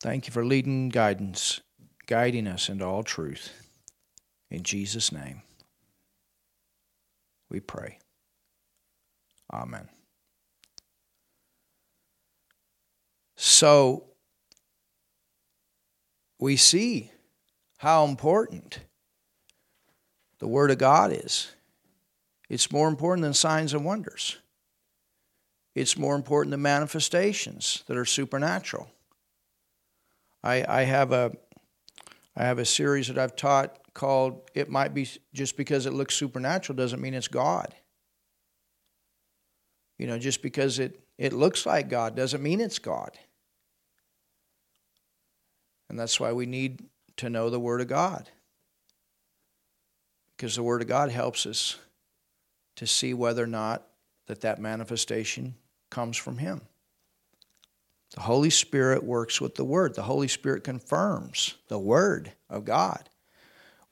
Thank you for leading guidance, guiding us into all truth. In Jesus' name, we pray. Amen. So, we see how important the Word of God is. It's more important than signs and wonders. It's more important than manifestations that are supernatural. I, I have a I have a series that I've taught called It Might Be Just Because It Looks Supernatural Doesn't Mean It's God. You know, just because it, it looks like God doesn't mean it's God. And that's why we need to know the Word of God. Because the Word of God helps us to see whether or not that that manifestation comes from Him. The Holy Spirit works with the Word. The Holy Spirit confirms the Word of God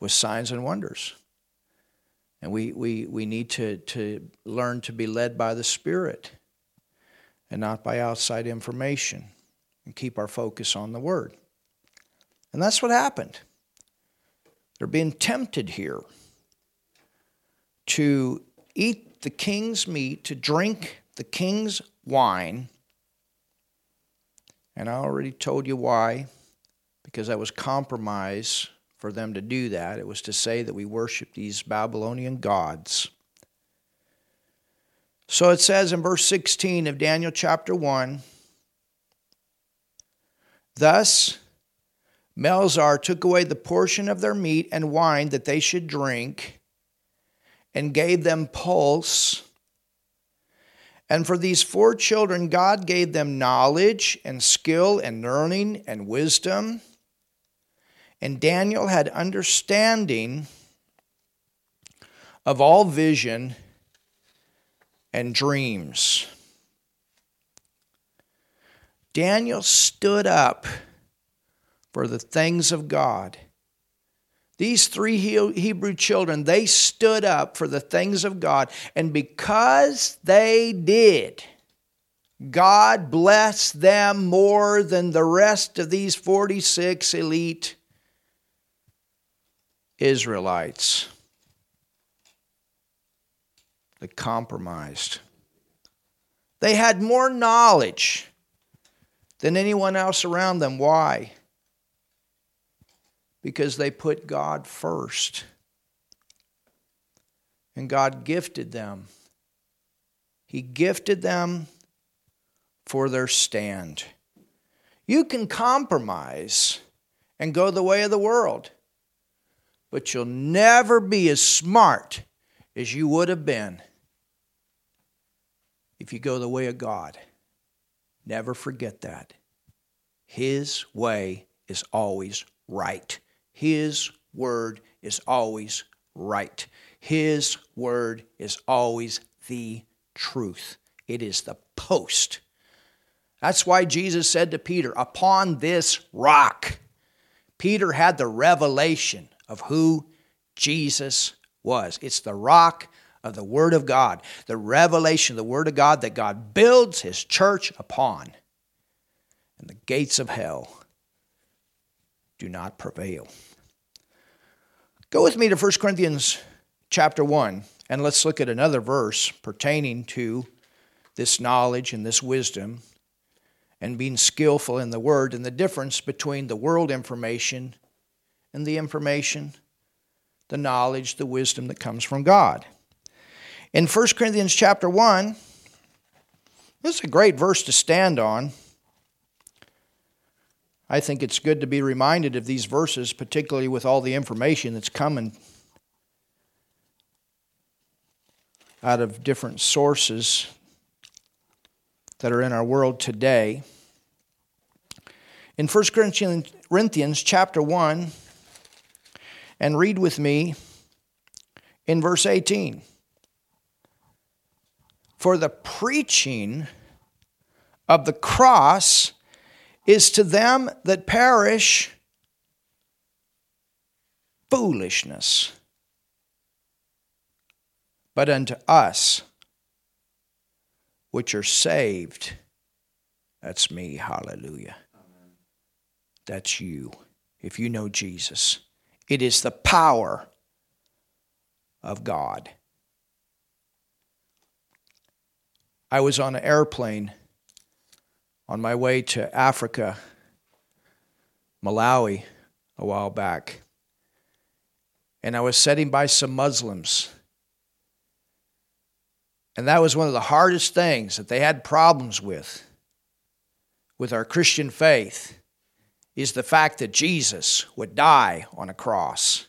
with signs and wonders. And we, we, we need to, to learn to be led by the Spirit and not by outside information and keep our focus on the Word. And that's what happened. They're being tempted here to eat the king's meat, to drink the king's wine. And I already told you why, because that was compromise for them to do that. It was to say that we worship these Babylonian gods. So it says in verse 16 of Daniel chapter 1 Thus Melzar took away the portion of their meat and wine that they should drink and gave them pulse. And for these four children, God gave them knowledge and skill and learning and wisdom. And Daniel had understanding of all vision and dreams. Daniel stood up for the things of God. These three Hebrew children, they stood up for the things of God. And because they did, God blessed them more than the rest of these 46 elite Israelites that compromised. They had more knowledge than anyone else around them. Why? Because they put God first. And God gifted them. He gifted them for their stand. You can compromise and go the way of the world, but you'll never be as smart as you would have been if you go the way of God. Never forget that. His way is always right. His word is always right. His word is always the truth. It is the post. That's why Jesus said to Peter, Upon this rock, Peter had the revelation of who Jesus was. It's the rock of the Word of God, the revelation of the Word of God that God builds His church upon. And the gates of hell do not prevail. Go with me to 1 Corinthians chapter 1, and let's look at another verse pertaining to this knowledge and this wisdom and being skillful in the word and the difference between the world information and the information, the knowledge, the wisdom that comes from God. In 1 Corinthians chapter 1, this is a great verse to stand on. I think it's good to be reminded of these verses, particularly with all the information that's coming out of different sources that are in our world today. In 1 Corinthians chapter 1, and read with me in verse 18. For the preaching of the cross is to them that perish foolishness, but unto us which are saved, that's me, hallelujah. that's you. If you know Jesus, it is the power of God. I was on an airplane on my way to Africa, Malawi, a while back. And I was sitting by some Muslims. And that was one of the hardest things that they had problems with, with our Christian faith, is the fact that Jesus would die on a cross.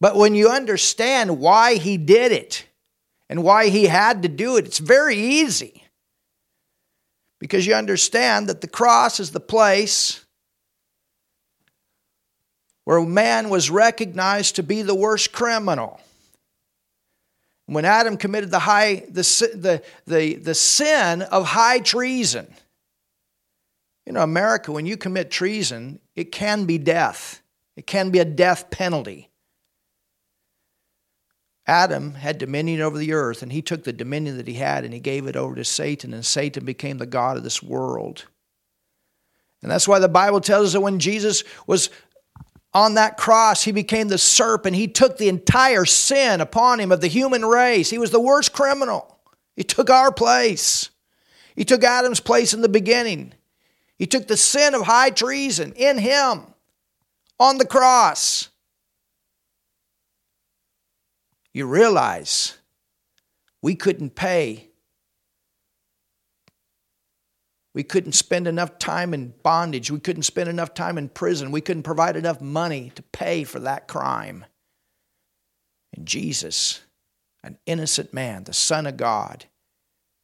But when you understand why he did it and why he had to do it, it's very easy. Because you understand that the cross is the place where man was recognized to be the worst criminal. When Adam committed the, high, the, the, the, the sin of high treason, you know, America, when you commit treason, it can be death. It can be a death penalty. Adam had dominion over the earth, and he took the dominion that he had and he gave it over to Satan, and Satan became the God of this world. And that's why the Bible tells us that when Jesus was on that cross, he became the serpent. He took the entire sin upon him of the human race. He was the worst criminal. He took our place. He took Adam's place in the beginning. He took the sin of high treason in him on the cross you realize we couldn't pay. We couldn't spend enough time in bondage. We couldn't spend enough time in prison. We couldn't provide enough money to pay for that crime. And Jesus, an innocent man, the Son of God,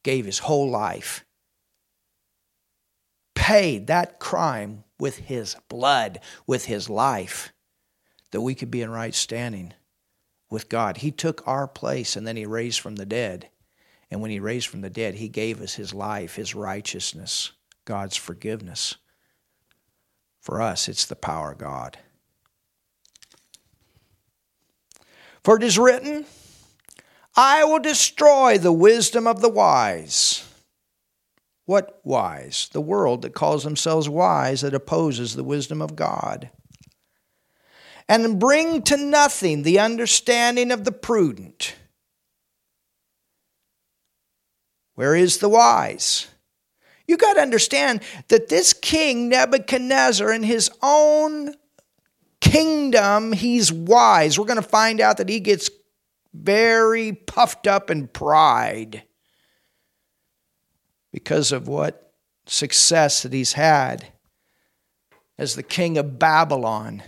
gave his whole life, paid that crime with his blood, with his life, that we could be in right standing with God. He took our place and then he raised from the dead. And when he raised from the dead, he gave us his life, his righteousness, God's forgiveness. For us, it's the power of God. For it is written, I will destroy the wisdom of the wise. What wise? The world that calls themselves wise that opposes the wisdom of God and bring to nothing the understanding of the prudent. Where is the wise? You got to understand that this king Nebuchadnezzar, in his own kingdom, he's wise. We're going to find out that he gets very puffed up in pride because of what success that he's had as the king of Babylon.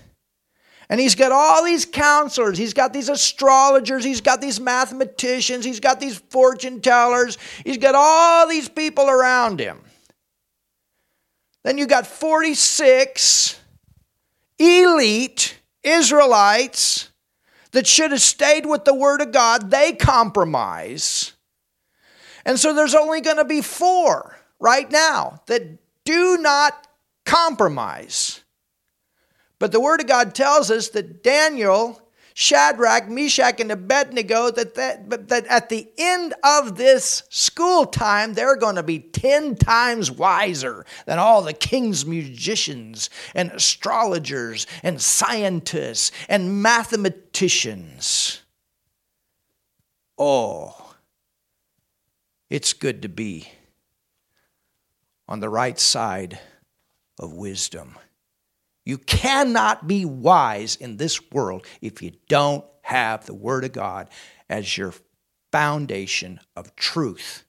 And he's got all these counselors, he's got these astrologers, he's got these mathematicians, he's got these fortune tellers, he's got all these people around him. Then you got 46 elite Israelites that should have stayed with the Word of God. They compromise. And so there's only going to be four right now that do not compromise. But the Word of God tells us that Daniel, Shadrach, Meshach, and Abednego, that, that, that at the end of this school time, they're going to be 10 times wiser than all the king's musicians and astrologers and scientists and mathematicians. Oh, it's good to be on the right side of wisdom. You cannot be wise in this world if you don't have the Word of God as your foundation of truth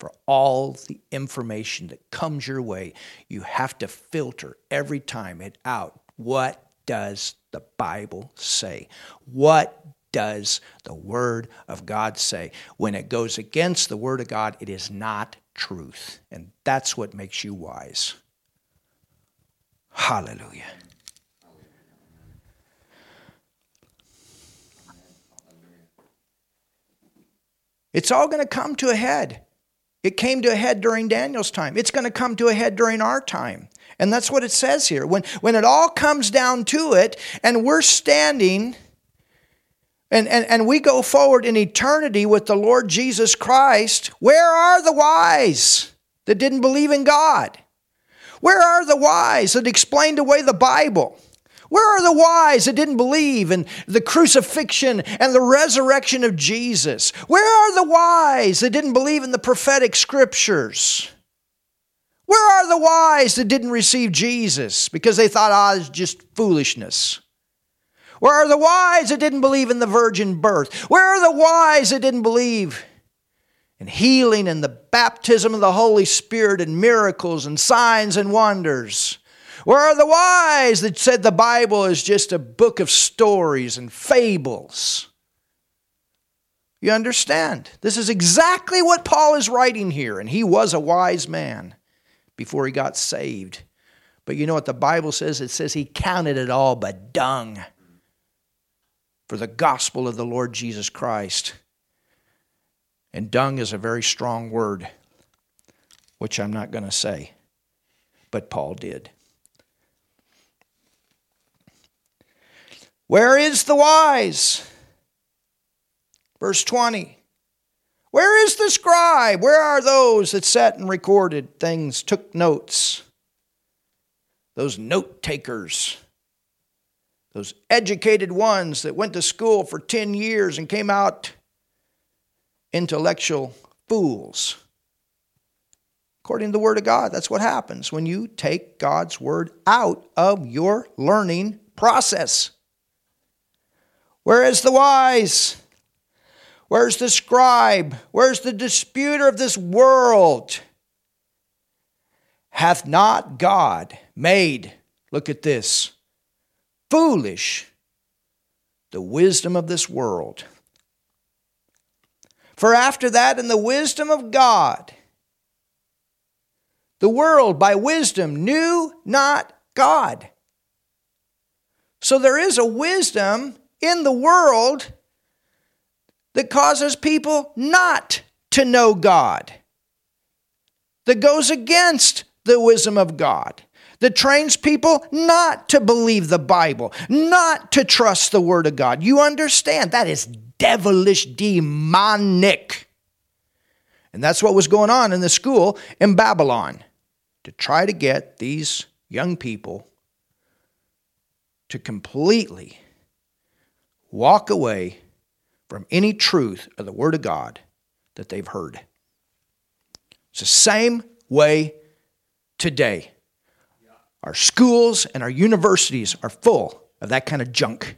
for all the information that comes your way. You have to filter every time it out. What does the Bible say? What does the Word of God say? When it goes against the Word of God, it is not truth. And that's what makes you wise. Hallelujah. It's all going to come to a head. It came to a head during Daniel's time. It's going to come to a head during our time. And that's what it says here. When, when it all comes down to it, and we're standing and, and, and we go forward in eternity with the Lord Jesus Christ, where are the wise that didn't believe in God? Where are the wise that explained away the Bible? Where are the wise that didn't believe in the crucifixion and the resurrection of Jesus? Where are the wise that didn't believe in the prophetic scriptures? Where are the wise that didn't receive Jesus because they thought, ah, it's just foolishness? Where are the wise that didn't believe in the virgin birth? Where are the wise that didn't believe in healing and the baptism of the Holy Spirit and miracles and signs and wonders? Where are the wise that said the Bible is just a book of stories and fables? You understand? This is exactly what Paul is writing here, and he was a wise man before he got saved. But you know what the Bible says? It says he counted it all but dung for the gospel of the Lord Jesus Christ. And dung is a very strong word, which I'm not going to say, but Paul did. Where is the wise? Verse 20. Where is the scribe? Where are those that sat and recorded things, took notes? Those note takers those educated ones that went to school for 10 years and came out intellectual fools. According to the Word of God, that's what happens when you take God's Word out of your learning process. Where is the wise? Where's the scribe? Where's the disputer of this world? Hath not God made, look at this, foolish the wisdom of this world. For after that, in the wisdom of God, the world by wisdom knew not God. So there is a wisdom in the world that causes people not to know God, that goes against the wisdom of God that trains people not to believe the Bible, not to trust the Word of God. You understand? That is devilish, demonic. And that's what was going on in the school in Babylon to try to get these young people to completely walk away from any truth of the Word of God that they've heard. It's the same way today. Our schools and our universities are full of that kind of junk.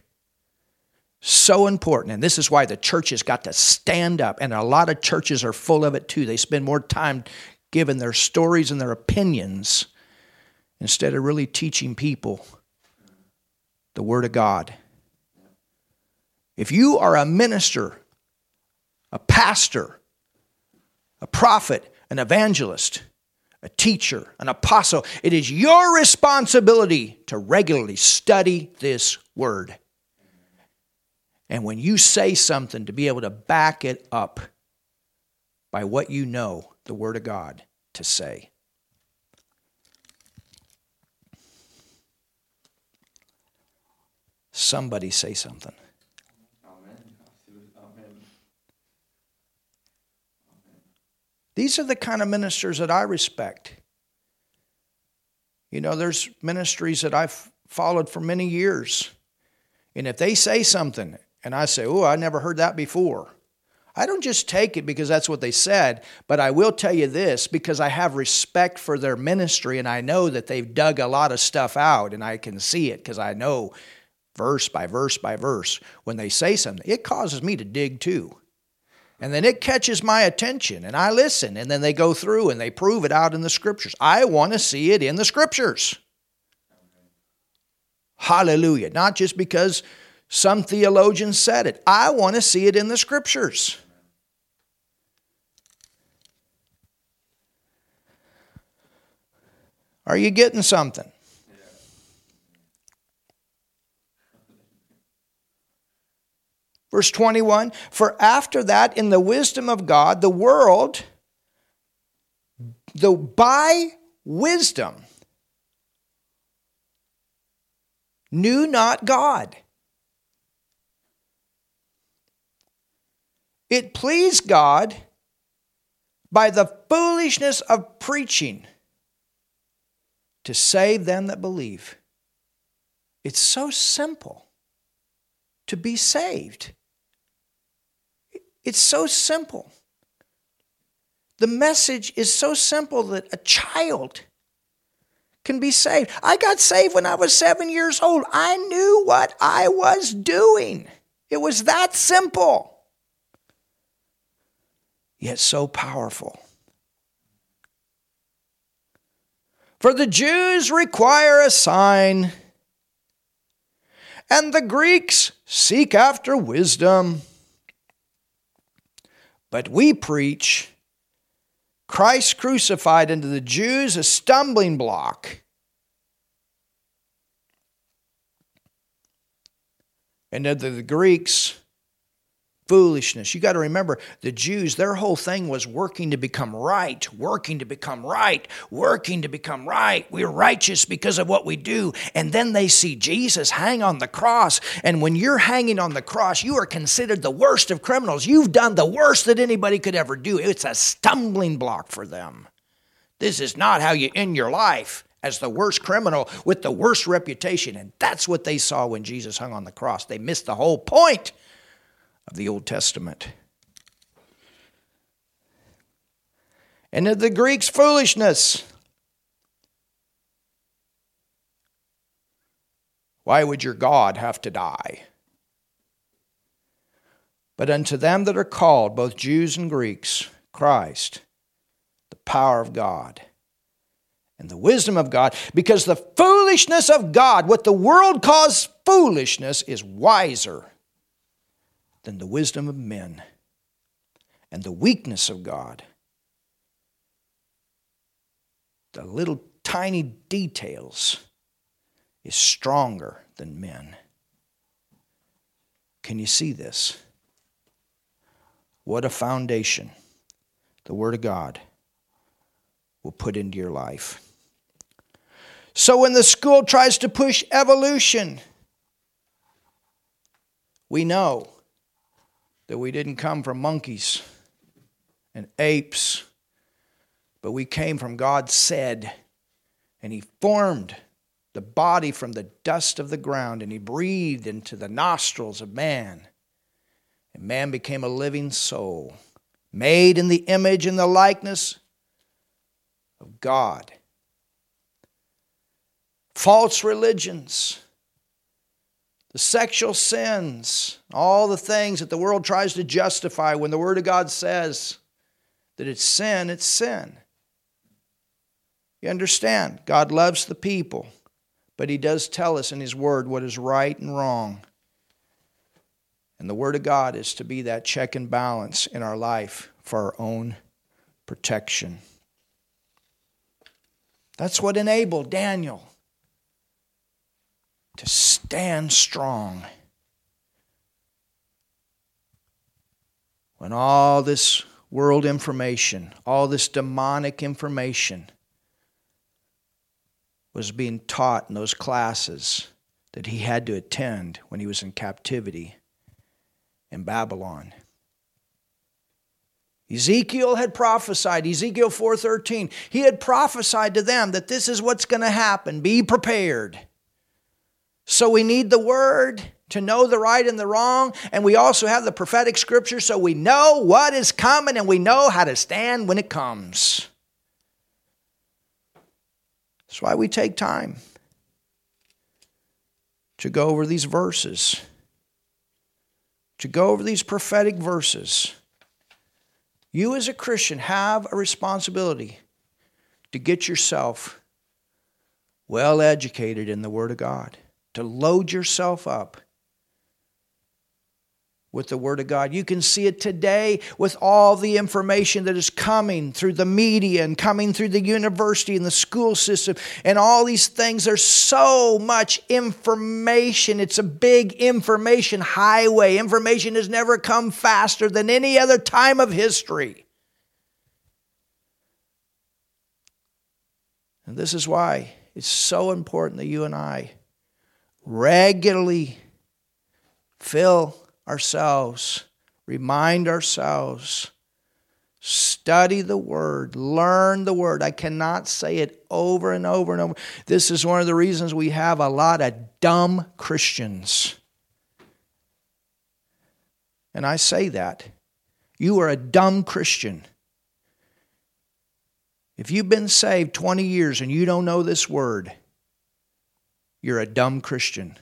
So important. And this is why the church has got to stand up. And a lot of churches are full of it too. They spend more time giving their stories and their opinions instead of really teaching people the Word of God. If you are a minister, a pastor, a prophet, an evangelist, a teacher, an apostle. It is your responsibility to regularly study this word. And when you say something, to be able to back it up by what you know the Word of God to say. Somebody say something. These are the kind of ministers that I respect. You know, there's ministries that I've followed for many years. And if they say something and I say, oh, I never heard that before, I don't just take it because that's what they said, but I will tell you this because I have respect for their ministry and I know that they've dug a lot of stuff out and I can see it because I know verse by verse by verse. When they say something, it causes me to dig too. And then it catches my attention and I listen. And then they go through and they prove it out in the scriptures. I want to see it in the scriptures. Hallelujah. Not just because some theologians said it, I want to see it in the scriptures. Are you getting something? Verse 21 For after that, in the wisdom of God, the world, though by wisdom, knew not God. It pleased God by the foolishness of preaching to save them that believe. It's so simple to be saved. It's so simple. The message is so simple that a child can be saved. I got saved when I was seven years old. I knew what I was doing. It was that simple, yet so powerful. For the Jews require a sign, and the Greeks seek after wisdom. But we preach Christ crucified unto the Jews a stumbling block. And unto the Greeks foolishness. You got to remember, the Jews, their whole thing was working to become right, working to become right, working to become right. We're righteous because of what we do. And then they see Jesus hang on the cross. And when you're hanging on the cross, you are considered the worst of criminals. You've done the worst that anybody could ever do. It's a stumbling block for them. This is not how you end your life as the worst criminal with the worst reputation. And that's what they saw when Jesus hung on the cross. They missed the whole point of the Old Testament. And of the Greeks' foolishness. Why would your God have to die? But unto them that are called, both Jews and Greeks, Christ, the power of God and the wisdom of God, because the foolishness of God, what the world calls foolishness, is wiser than the wisdom of men and the weakness of God. The little tiny details is stronger than men. Can you see this? What a foundation the Word of God will put into your life. So when the school tries to push evolution, we know that we didn't come from monkeys and apes, but we came from God said, and He formed the body from the dust of the ground, and He breathed into the nostrils of man. And man became a living soul, made in the image and the likeness of God. False religions the sexual sins, all the things that the world tries to justify when the Word of God says that it's sin, it's sin. You understand? God loves the people, but He does tell us in His Word what is right and wrong. And the Word of God is to be that check and balance in our life for our own protection. That's what enabled Daniel to stand strong. When all this world information, all this demonic information was being taught in those classes that he had to attend when he was in captivity in Babylon. Ezekiel had prophesied, Ezekiel 4:13. He had prophesied to them that this is what's going to happen. Be prepared. So we need the word to know the right and the wrong. And we also have the prophetic scripture so we know what is coming and we know how to stand when it comes. That's why we take time to go over these verses, to go over these prophetic verses. You, as a Christian, have a responsibility to get yourself well educated in the Word of God to load yourself up with the Word of God. You can see it today with all the information that is coming through the media and coming through the university and the school system and all these things. There's so much information. It's a big information highway. Information has never come faster than any other time of history. And this is why it's so important that you and I regularly fill ourselves, remind ourselves Study the Word, learn the Word. I cannot say it over and over and over. This is one of the reasons we have a lot of dumb Christians. And I say that. You are a dumb Christian. If you've been saved 20 years and you don't know this Word, you're a dumb Christian.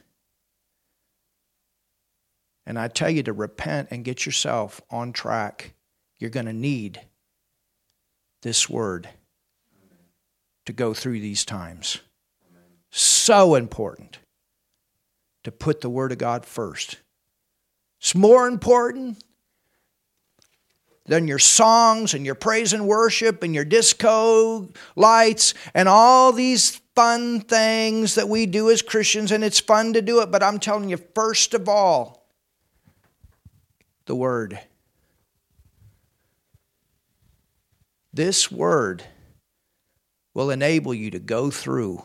And I tell you to repent and get yourself on track you're going to need this word to go through these times. So important to put the Word of God first. It's more important than your songs and your praise and worship and your disco lights and all these fun things that we do as Christians, and it's fun to do it, but I'm telling you, first of all, the Word. This word will enable you to go through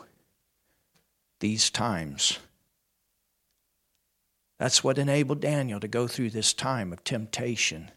these times. That's what enabled Daniel to go through this time of temptation.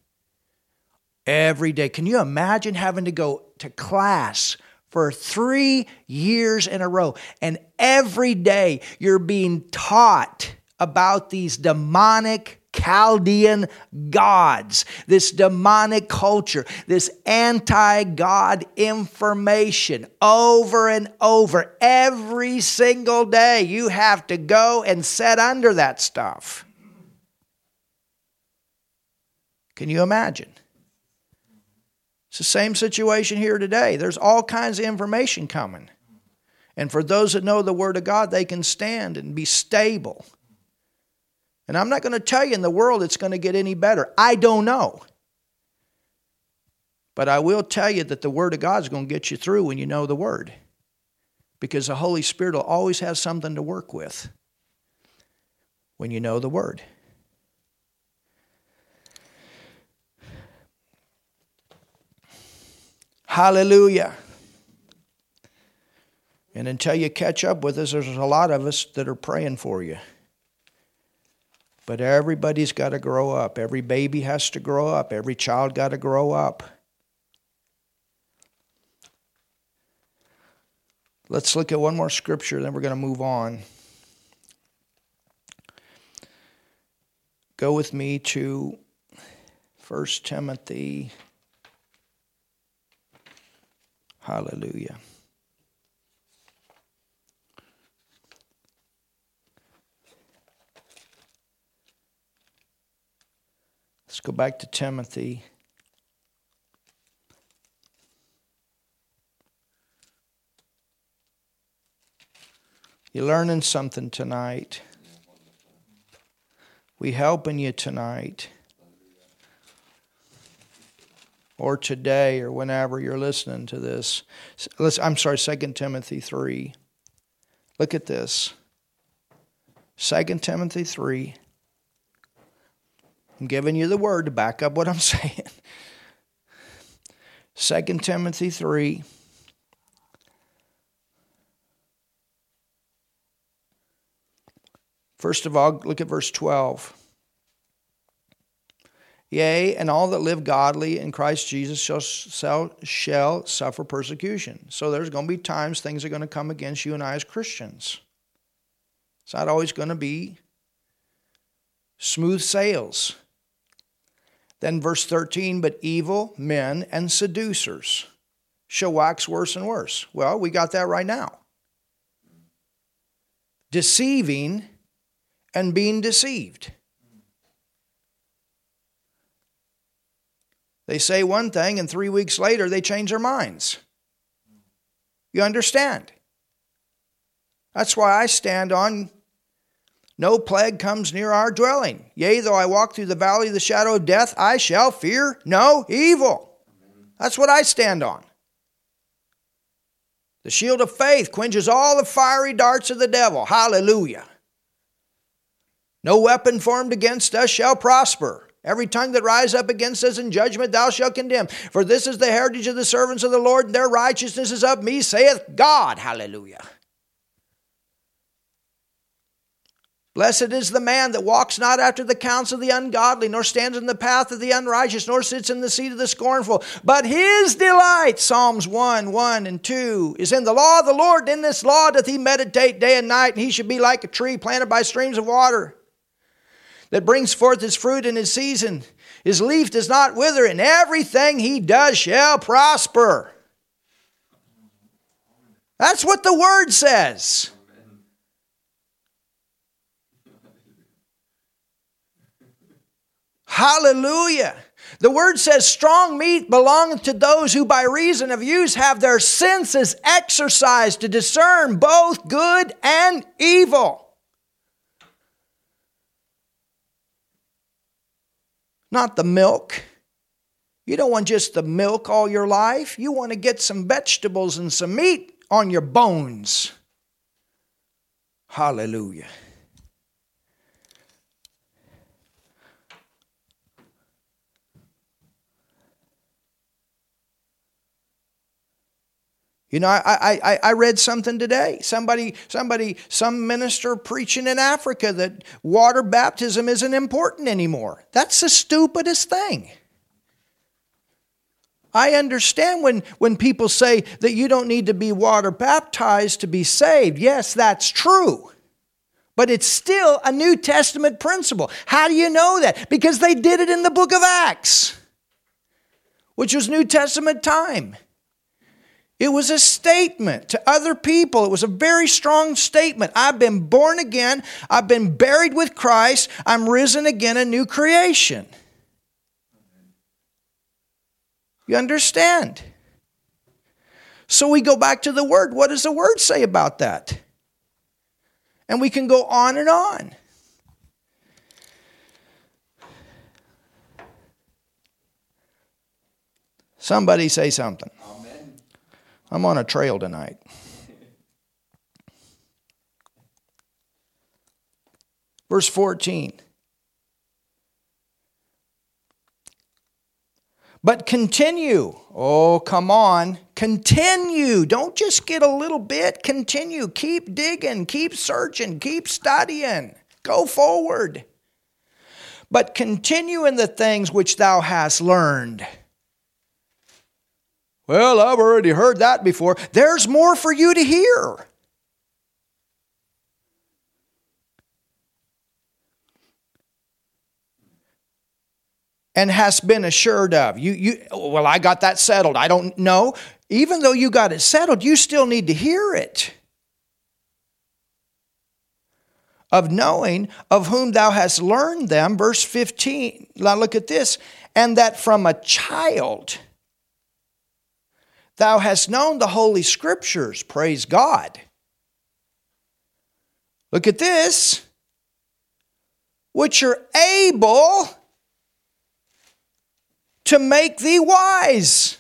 Every day. Can you imagine having to go to class for three years in a row? And every day you're being taught about these demonic Chaldean gods, this demonic culture, this anti God information over and over every single day. You have to go and set under that stuff. Can you imagine? It's the same situation here today. There's all kinds of information coming. And for those that know the Word of God, they can stand and be stable and I'm not going to tell you in the world it's going to get any better. I don't know. But I will tell you that the Word of God is going to get you through when you know the Word. Because the Holy Spirit will always have something to work with when you know the Word. Hallelujah. And until you catch up with us, there's a lot of us that are praying for you. But everybody's got to grow up. Every baby has to grow up. Every child got to grow up. Let's look at one more scripture, then we're going to move on. Go with me to 1 Timothy. Hallelujah. Let's go back to Timothy. You're learning something tonight. We helping you tonight. Or today or whenever you're listening to this. I'm sorry, 2 Timothy 3. Look at this. 2 Timothy 3. I'm giving you the word to back up what I'm saying. 2 Timothy 3. First of all, look at verse 12. Yea, and all that live godly in Christ Jesus shall, shall, shall suffer persecution. So there's going to be times things are going to come against you and I as Christians. It's not always going to be smooth sails. Then, verse 13, but evil men and seducers shall wax worse and worse. Well, we got that right now. Deceiving and being deceived. They say one thing, and three weeks later they change their minds. You understand? That's why I stand on no plague comes near our dwelling. Yea, though I walk through the valley of the shadow of death, I shall fear no evil. That's what I stand on. The shield of faith quenches all the fiery darts of the devil. Hallelujah. No weapon formed against us shall prosper. Every tongue that rise up against us in judgment thou shalt condemn. For this is the heritage of the servants of the Lord, and their righteousness is of me, saith God. Hallelujah. Blessed is the man that walks not after the counsel of the ungodly, nor stands in the path of the unrighteous, nor sits in the seat of the scornful. But his delight, Psalms 1, 1 and 2, is in the law of the Lord. In this law doth he meditate day and night, and he should be like a tree planted by streams of water that brings forth his fruit in his season. His leaf does not wither, and everything he does shall prosper. That's what the word says. Hallelujah. The word says, strong meat belongeth to those who by reason of use have their senses exercised to discern both good and evil. Not the milk. You don't want just the milk all your life. You want to get some vegetables and some meat on your bones. Hallelujah. You know, I, I, I read something today. Somebody, somebody, some minister preaching in Africa that water baptism isn't important anymore. That's the stupidest thing. I understand when, when people say that you don't need to be water baptized to be saved. Yes, that's true. But it's still a New Testament principle. How do you know that? Because they did it in the book of Acts, which was New Testament time. It was a statement to other people. It was a very strong statement. I've been born again. I've been buried with Christ. I'm risen again, a new creation. You understand? So we go back to the Word. What does the Word say about that? And we can go on and on. Somebody say something. I'm on a trail tonight. Verse 14. But continue. Oh, come on. Continue. Don't just get a little bit. Continue. Keep digging. Keep searching. Keep studying. Go forward. But continue in the things which thou hast learned well, I've already heard that before. There's more for you to hear. And has been assured of. You, you, well, I got that settled. I don't know. Even though you got it settled, you still need to hear it. Of knowing of whom thou hast learned them, verse 15. Now look at this. And that from a child Thou hast known the Holy Scriptures. Praise God. Look at this. Which are able to make thee wise.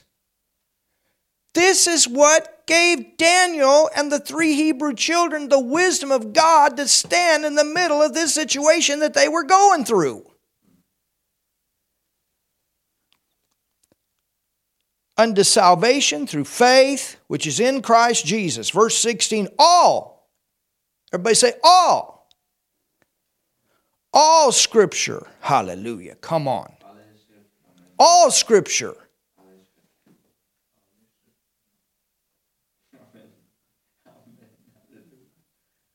This is what gave Daniel and the three Hebrew children the wisdom of God to stand in the middle of this situation that they were going through. Unto salvation through faith, which is in Christ Jesus. Verse 16, all. Everybody say, all. All scripture. Hallelujah. Come on. All scripture.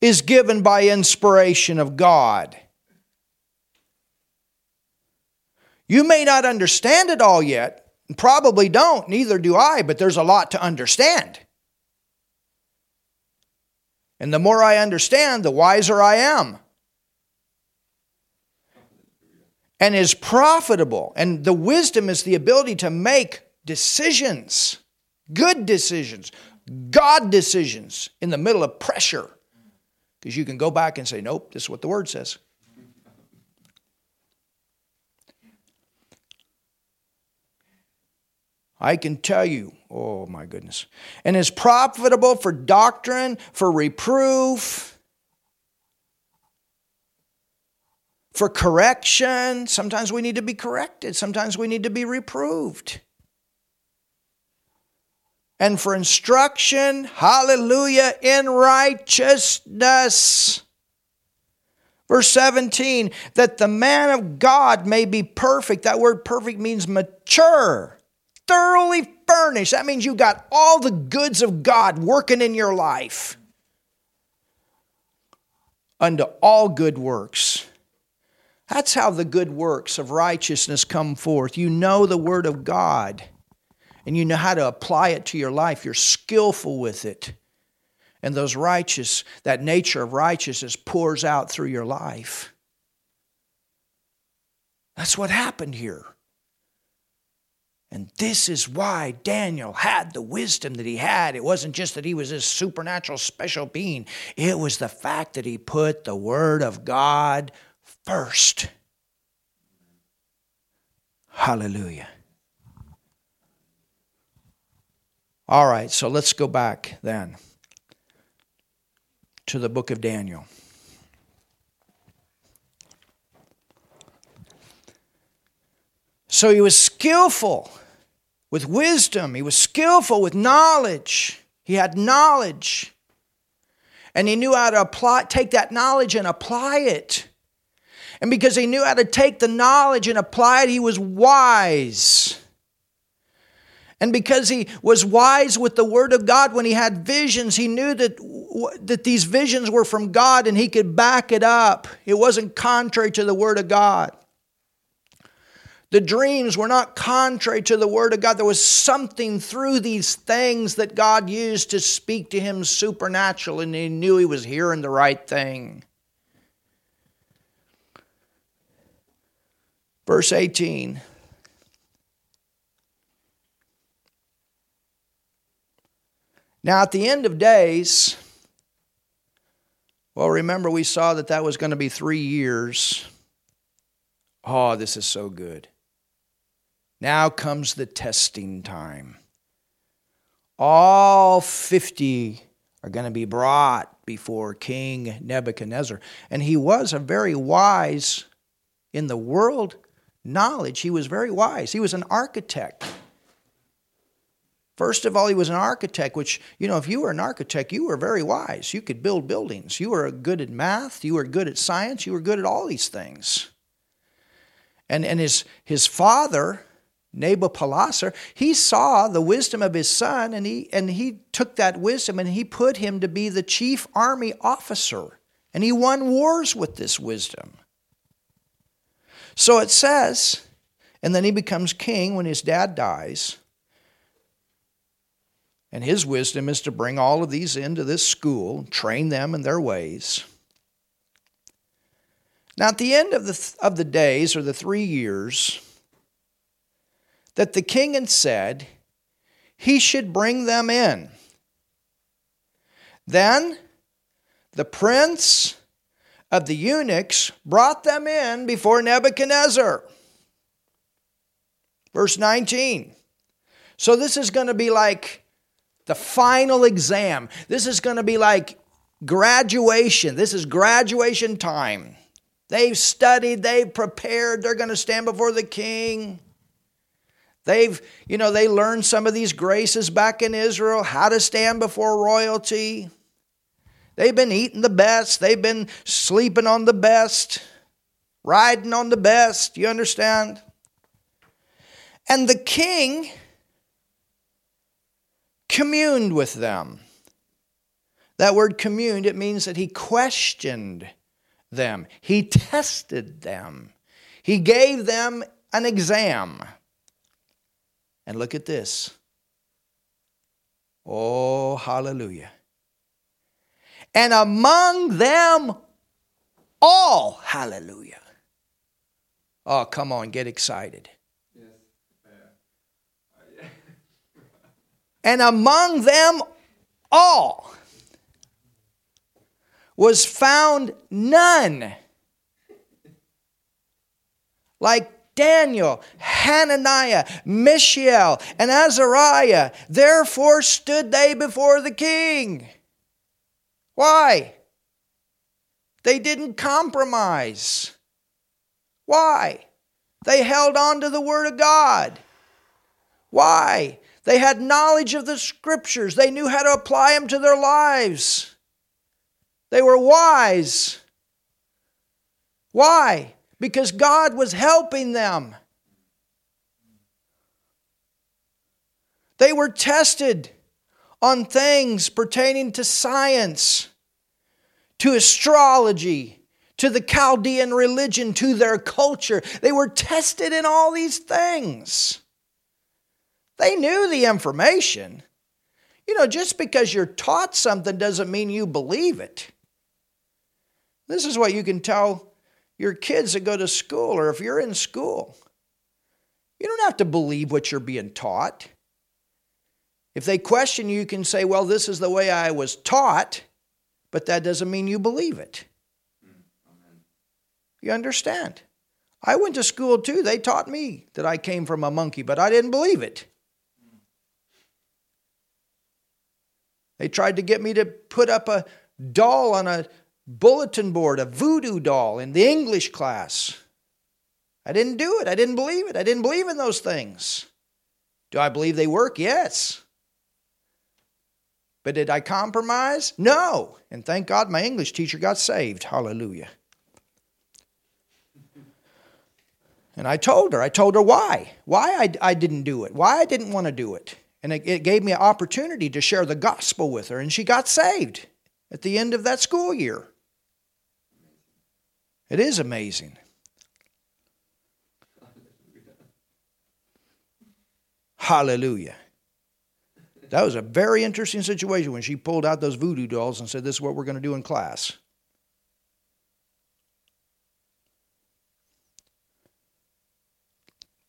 Is given by inspiration of God. You may not understand it all yet, Probably don't, neither do I, but there's a lot to understand. And the more I understand, the wiser I am. And is profitable. And the wisdom is the ability to make decisions, good decisions, God decisions in the middle of pressure. Because you can go back and say, nope, this is what the word says. I can tell you, oh my goodness, and is profitable for doctrine, for reproof, for correction. Sometimes we need to be corrected, sometimes we need to be reproved. And for instruction, hallelujah, in righteousness. Verse 17, that the man of God may be perfect. That word perfect means mature, thoroughly furnished. That means you got all the goods of God working in your life. Unto all good works. That's how the good works of righteousness come forth. You know the Word of God and you know how to apply it to your life. You're skillful with it and those righteous, that nature of righteousness pours out through your life. That's what happened here. And this is why Daniel had the wisdom that he had. It wasn't just that he was this supernatural special being, it was the fact that he put the Word of God first. Hallelujah. All right, so let's go back then to the book of Daniel. So he was skillful with wisdom, he was skillful with knowledge. He had knowledge. And he knew how to apply take that knowledge and apply it. And because he knew how to take the knowledge and apply it, he was wise. And because he was wise with the word of God when he had visions, he knew that, that these visions were from God and he could back it up. It wasn't contrary to the word of God. The dreams were not contrary to the word of God. There was something through these things that God used to speak to him supernatural, and he knew he was hearing the right thing. Verse 18 Now, at the end of days, well, remember we saw that that was going to be three years. Oh, this is so good. Now comes the testing time. All 50 are going to be brought before King Nebuchadnezzar. And he was a very wise in the world knowledge. He was very wise. He was an architect. First of all, he was an architect, which, you know, if you were an architect, you were very wise. You could build buildings. You were good at math. You were good at science. You were good at all these things. And, and his, his father, Nabopolassar, he saw the wisdom of his son and he, and he took that wisdom and he put him to be the chief army officer. And he won wars with this wisdom. So it says, and then he becomes king when his dad dies. And his wisdom is to bring all of these into this school, train them in their ways. Now, at the end of the, of the days, or the three years, that the king had said he should bring them in. Then the prince of the eunuchs brought them in before Nebuchadnezzar. Verse 19. So this is going to be like the final exam. This is going to be like graduation. This is graduation time. They've studied, they've prepared, they're going to stand before the king. They've, you know, they learned some of these graces back in Israel, how to stand before royalty. They've been eating the best, they've been sleeping on the best, riding on the best, you understand? And the king communed with them. That word communed, it means that he questioned them, he tested them, he gave them an exam. And look at this. Oh, hallelujah. And among them all, hallelujah. Oh, come on, get excited. and among them all was found none like Daniel, Hananiah, Mishael, and Azariah. Therefore stood they before the king. Why? They didn't compromise. Why? They held on to the Word of God. Why? They had knowledge of the scriptures, they knew how to apply them to their lives. They were wise. Why? Because God was helping them. They were tested on things pertaining to science, to astrology, to the Chaldean religion, to their culture. They were tested in all these things. They knew the information. You know, just because you're taught something doesn't mean you believe it. This is what you can tell your kids that go to school, or if you're in school. You don't have to believe what you're being taught. If they question you, you can say, Well, this is the way I was taught, but that doesn't mean you believe it. You understand? I went to school too. They taught me that I came from a monkey, but I didn't believe it. They tried to get me to put up a doll on a bulletin board, a voodoo doll in the English class. I didn't do it. I didn't believe it. I didn't believe in those things. Do I believe they work? Yes. But did I compromise? No. And thank God my English teacher got saved. Hallelujah. And I told her, I told her why, why I, I didn't do it, why I didn't want to do it. And it, it gave me an opportunity to share the gospel with her, and she got saved at the end of that school year. It is amazing. Hallelujah. That was a very interesting situation when she pulled out those voodoo dolls and said, This is what we're going to do in class.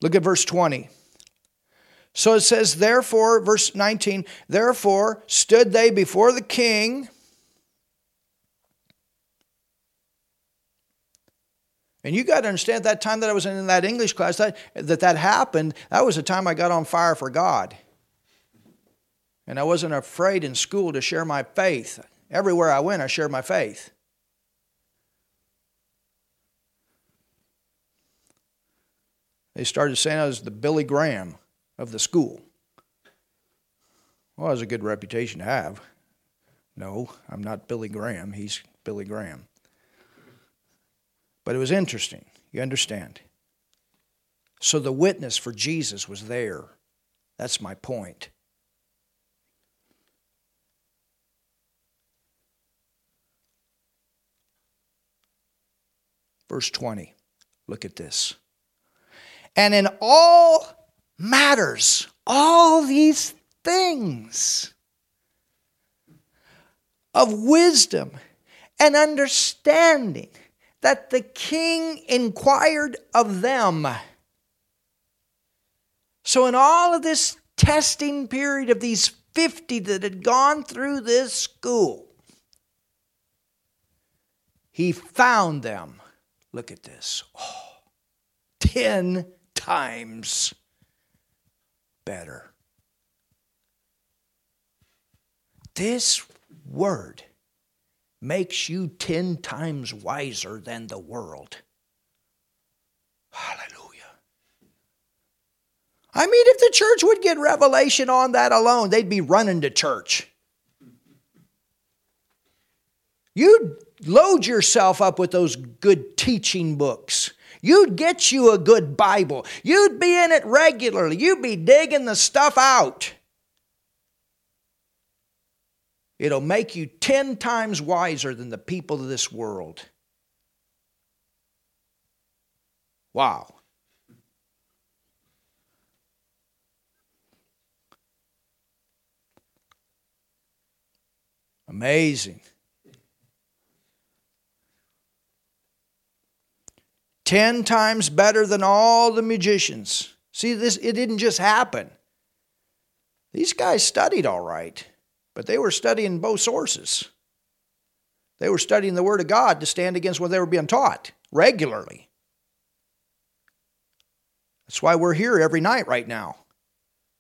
Look at verse 20. So it says, Therefore, verse 19, therefore stood they before the king. And you got to understand that time that I was in that English class, that, that that happened, that was the time I got on fire for God. And I wasn't afraid in school to share my faith. Everywhere I went, I shared my faith. They started saying I was the Billy Graham of the school. Well, it was a good reputation to have. No, I'm not Billy Graham. He's Billy Graham. But it was interesting. You understand? So the witness for Jesus was there. That's my point. Verse 20. Look at this. And in all matters, all these things of wisdom and understanding that the king inquired of them. So, in all of this testing period of these 50 that had gone through this school, he found them Look at this. Oh, 10 times better. This word makes you 10 times wiser than the world. Hallelujah. I mean, if the church would get revelation on that alone, they'd be running to church. You'd load yourself up with those good teaching books. You'd get you a good Bible. You'd be in it regularly. You'd be digging the stuff out. It'll make you 10 times wiser than the people of this world. Wow. Amazing. Ten times better than all the magicians. See, this it didn't just happen. These guys studied all right, but they were studying both sources. They were studying the Word of God to stand against what they were being taught regularly. That's why we're here every night right now,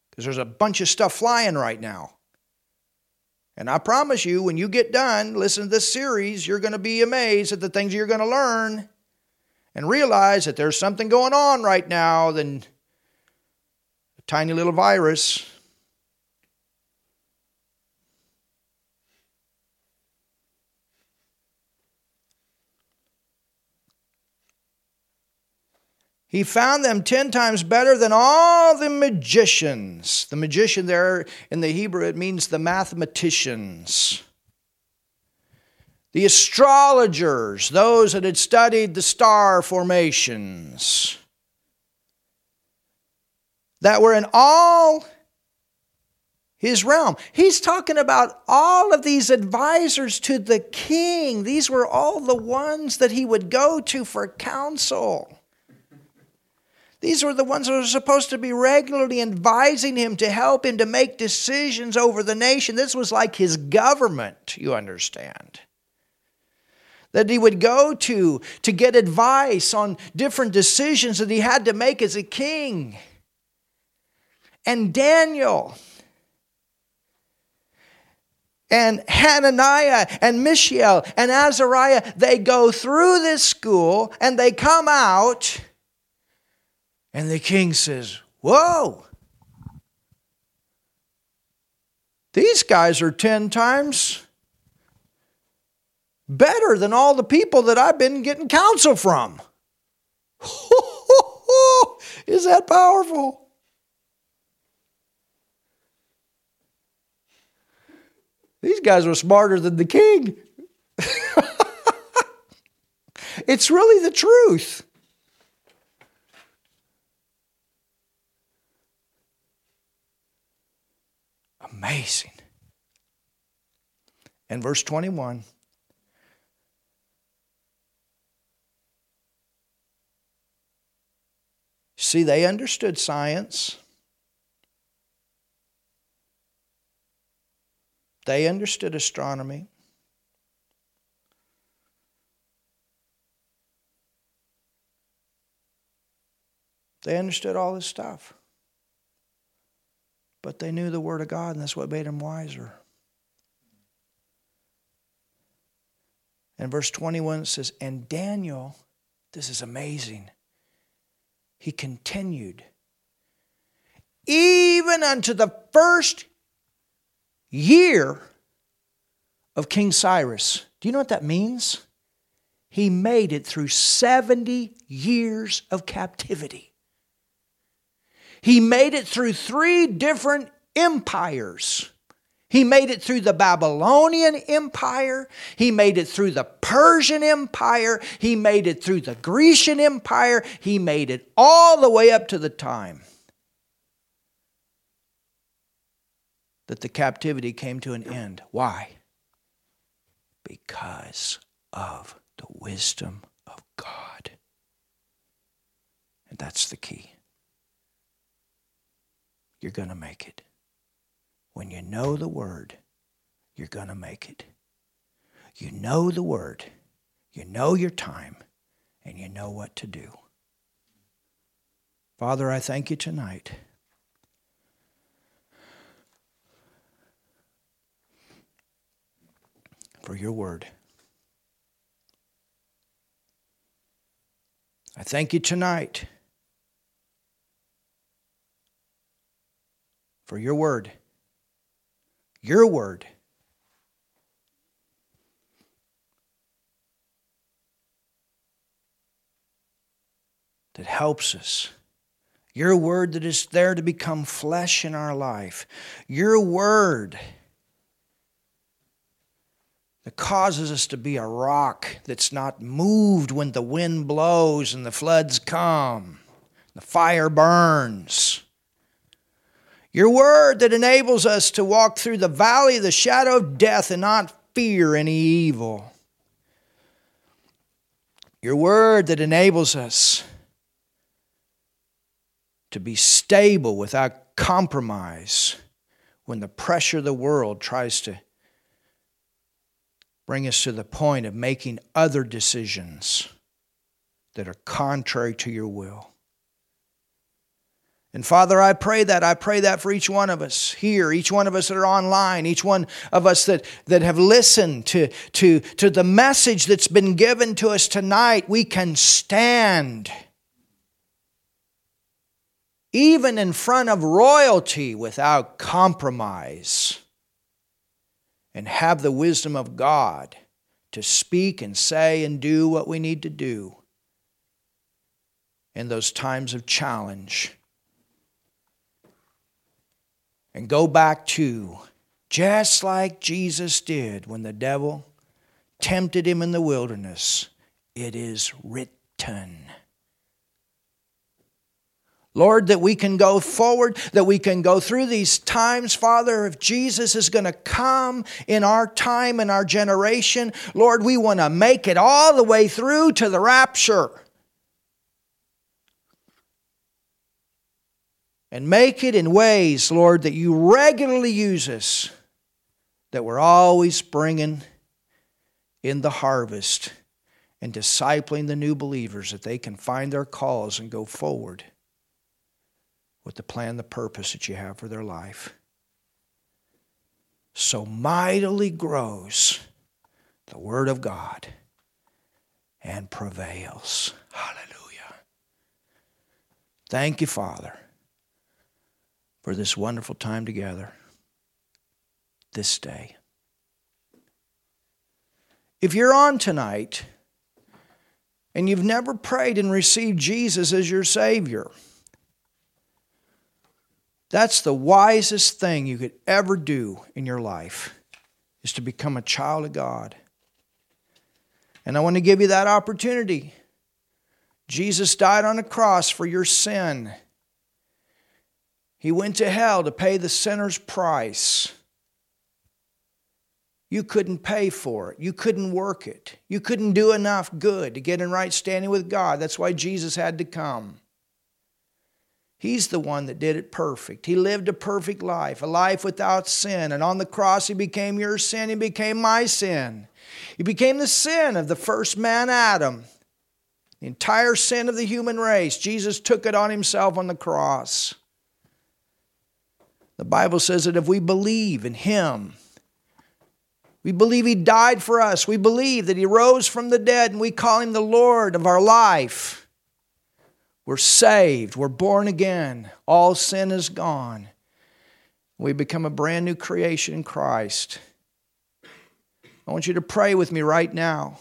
because there's a bunch of stuff flying right now. And I promise you, when you get done, listen to this series, you're going to be amazed at the things you're going to learn and realize that there's something going on right now than a tiny little virus. He found them ten times better than all the magicians. The magician there in the Hebrew, it means the mathematicians. The astrologers, those that had studied the star formations, that were in all his realm. He's talking about all of these advisors to the king. These were all the ones that he would go to for counsel. These were the ones who were supposed to be regularly advising him to help him to make decisions over the nation. This was like his government, you understand. That he would go to to get advice on different decisions that he had to make as a king. And Daniel and Hananiah and Mishael and Azariah, they go through this school and they come out and the king says, Whoa! These guys are 10 times better than all the people that I've been getting counsel from. Is that powerful? These guys were smarter than the king. it's really the truth. Amazing. And verse 21 See, they understood science. They understood astronomy. They understood all this stuff. But they knew the Word of God, and that's what made them wiser. And verse 21 says, And Daniel, this is amazing, he continued, even unto the first year of King Cyrus. Do you know what that means? He made it through 70 years of captivity. He made it through three different empires. He made it through the Babylonian Empire. He made it through the Persian Empire. He made it through the Grecian Empire. He made it all the way up to the time that the captivity came to an end. Why? Because of the wisdom of God. And that's the key you're going to make it. When you know the Word, you're going to make it. You know the Word, you know your time, and you know what to do. Father, I thank you tonight. For your word. I thank you tonight for your word. Your word. That helps us. Your word that is there to become flesh in our life. Your word that causes us to be a rock that's not moved when the wind blows and the floods come, the fire burns. Your word that enables us to walk through the valley of the shadow of death and not fear any evil. Your word that enables us to be stable without compromise when the pressure of the world tries to bring us to the point of making other decisions that are contrary to your will. And Father, I pray that. I pray that for each one of us here, each one of us that are online, each one of us that, that have listened to, to, to the message that's been given to us tonight. We can stand even in front of royalty without compromise and have the wisdom of God to speak and say and do what we need to do in those times of challenge. And go back to just like Jesus did when the devil tempted him in the wilderness. It is written. Lord, that we can go forward, that we can go through these times, Father. If Jesus is going to come in our time, in our generation, Lord, we want to make it all the way through to the rapture. And make it in ways, Lord, that you regularly use us, that we're always bringing in the harvest and discipling the new believers that they can find their cause and go forward with the plan, the purpose that you have for their life. So mightily grows the Word of God and prevails. Hallelujah. Thank you, Father, for this wonderful time together this day. If you're on tonight and you've never prayed and received Jesus as your Savior, that's the wisest thing you could ever do in your life is to become a child of God. And I want to give you that opportunity. Jesus died on a cross for your sin. He went to hell to pay the sinner's price. You couldn't pay for it. You couldn't work it. You couldn't do enough good to get in right standing with God. That's why Jesus had to come. He's the one that did it perfect. He lived a perfect life, a life without sin. And on the cross, He became your sin. He became my sin. He became the sin of the first man, Adam. The entire sin of the human race. Jesus took it on Himself on the cross. The Bible says that if we believe in Him, we believe He died for us, we believe that He rose from the dead, and we call Him the Lord of our life we're saved. We're born again. All sin is gone. We become a brand new creation in Christ. I want you to pray with me right now.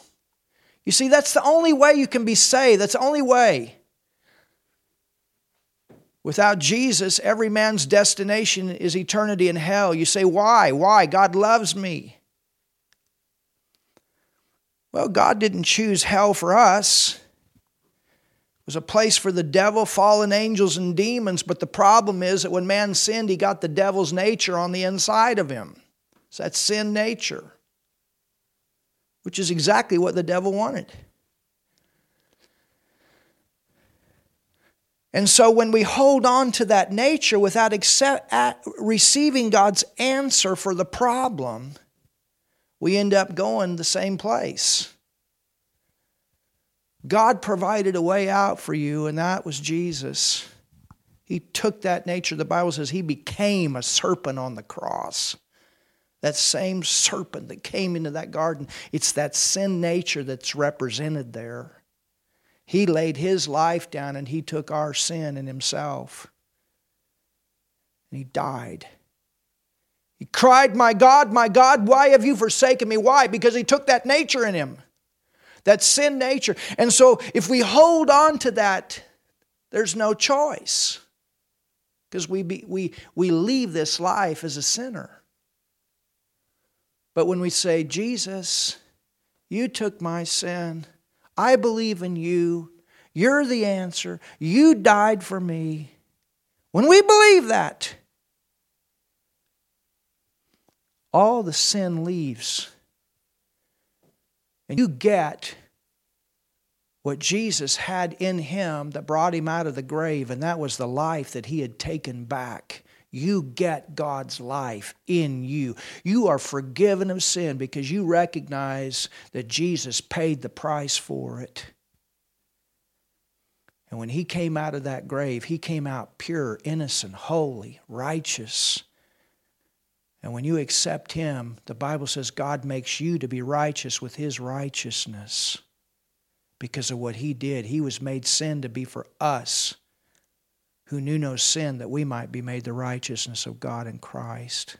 You see, that's the only way you can be saved. That's the only way. Without Jesus, every man's destination is eternity in hell. You say, why? Why? God loves me. Well, God didn't choose hell for us It was a place for the devil, fallen angels, and demons. But the problem is that when man sinned, he got the devil's nature on the inside of him. It's that sin nature, which is exactly what the devil wanted. And so when we hold on to that nature without accept, receiving God's answer for the problem, we end up going the same place. God provided a way out for you, and that was Jesus. He took that nature. The Bible says he became a serpent on the cross. That same serpent that came into that garden, it's that sin nature that's represented there. He laid his life down and he took our sin in himself. And he died. He cried, My God, my God, why have you forsaken me? Why? Because he took that nature in him that sin nature. And so if we hold on to that, there's no choice because we, be, we, we leave this life as a sinner. But when we say, Jesus, you took my sin, I believe in you, you're the answer, you died for me. When we believe that, all the sin leaves and you get what Jesus had in him that brought him out of the grave, and that was the life that he had taken back. You get God's life in you. You are forgiven of sin because you recognize that Jesus paid the price for it. And when he came out of that grave, he came out pure, innocent, holy, righteous. And when you accept Him, the Bible says God makes you to be righteous with His righteousness because of what He did. He was made sin to be for us who knew no sin, that we might be made the righteousness of God in Christ.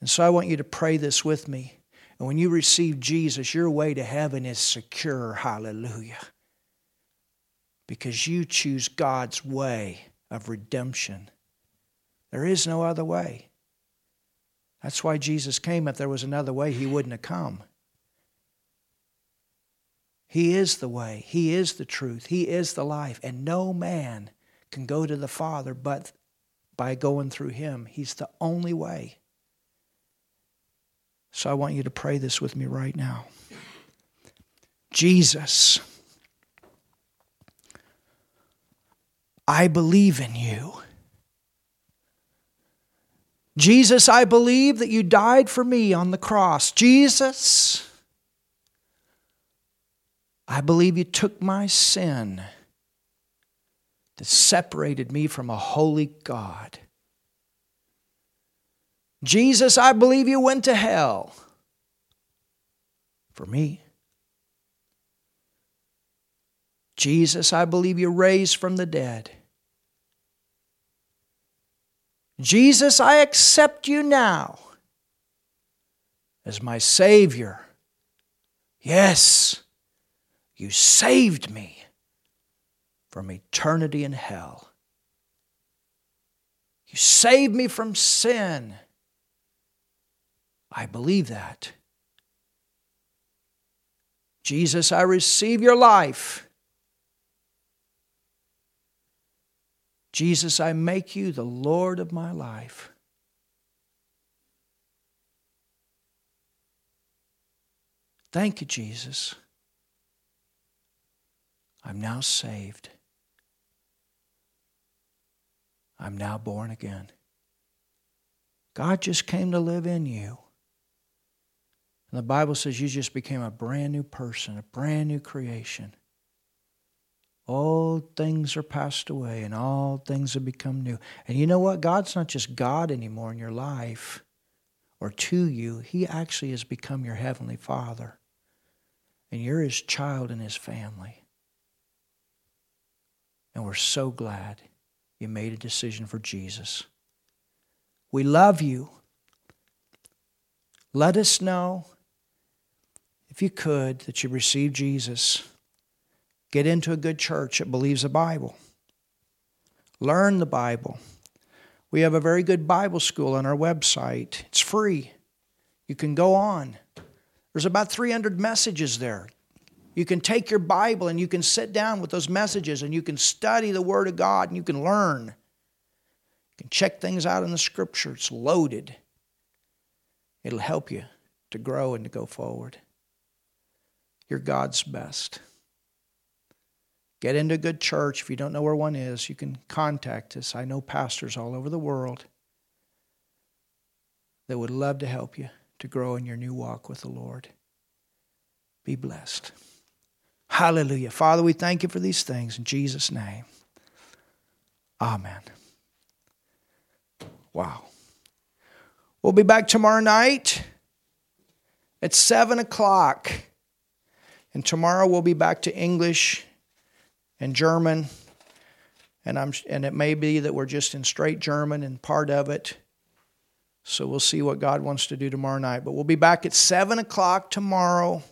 And so I want you to pray this with me. And when you receive Jesus, your way to heaven is secure. Hallelujah. because you choose God's way of redemption. There is no other way. That's why Jesus came. If there was another way, he wouldn't have come. He is the way, He is the truth, He is the life, and no man can go to the Father but by going through Him. He's the only way. So I want you to pray this with me right now. Jesus, I believe in you. Jesus, I believe that you died for me on the cross. Jesus, I believe you took my sin that separated me from a holy God. Jesus, I believe you went to hell for me. Jesus, I believe you raised from the dead. Jesus, I accept you now as my Savior. Yes, you saved me from eternity in hell. You saved me from sin. I believe that. Jesus, I receive your life. Jesus, I make you the Lord of my life. Thank you, Jesus. I'm now saved. I'm now born again. God just came to live in you. And the Bible says you just became a brand new person, a brand new creation. All things are passed away and all things have become new. And you know what? God's not just God anymore in your life or to you, He actually has become your Heavenly Father. And you're His child in His family. And we're so glad you made a decision for Jesus. We love you. Let us know, if you could, that you received Jesus. Get into a good church that believes the Bible. Learn the Bible. We have a very good Bible school on our website. It's free. You can go on. There's about 300 messages there. You can take your Bible and you can sit down with those messages and you can study the Word of God and you can learn. You can check things out in the Scripture. It's loaded. It'll help you to grow and to go forward. You're God's best. Get into a good church. If you don't know where one is, you can contact us. I know pastors all over the world that would love to help you to grow in your new walk with the Lord. Be blessed. Hallelujah. Father, we thank you for these things in Jesus' name. Amen. Wow. We'll be back tomorrow night at 7 o'clock. And tomorrow we'll be back to English and German. And, I'm, and it may be that we're just in straight German and part of it. So we'll see what God wants to do tomorrow night. But we'll be back at 7 o'clock tomorrow.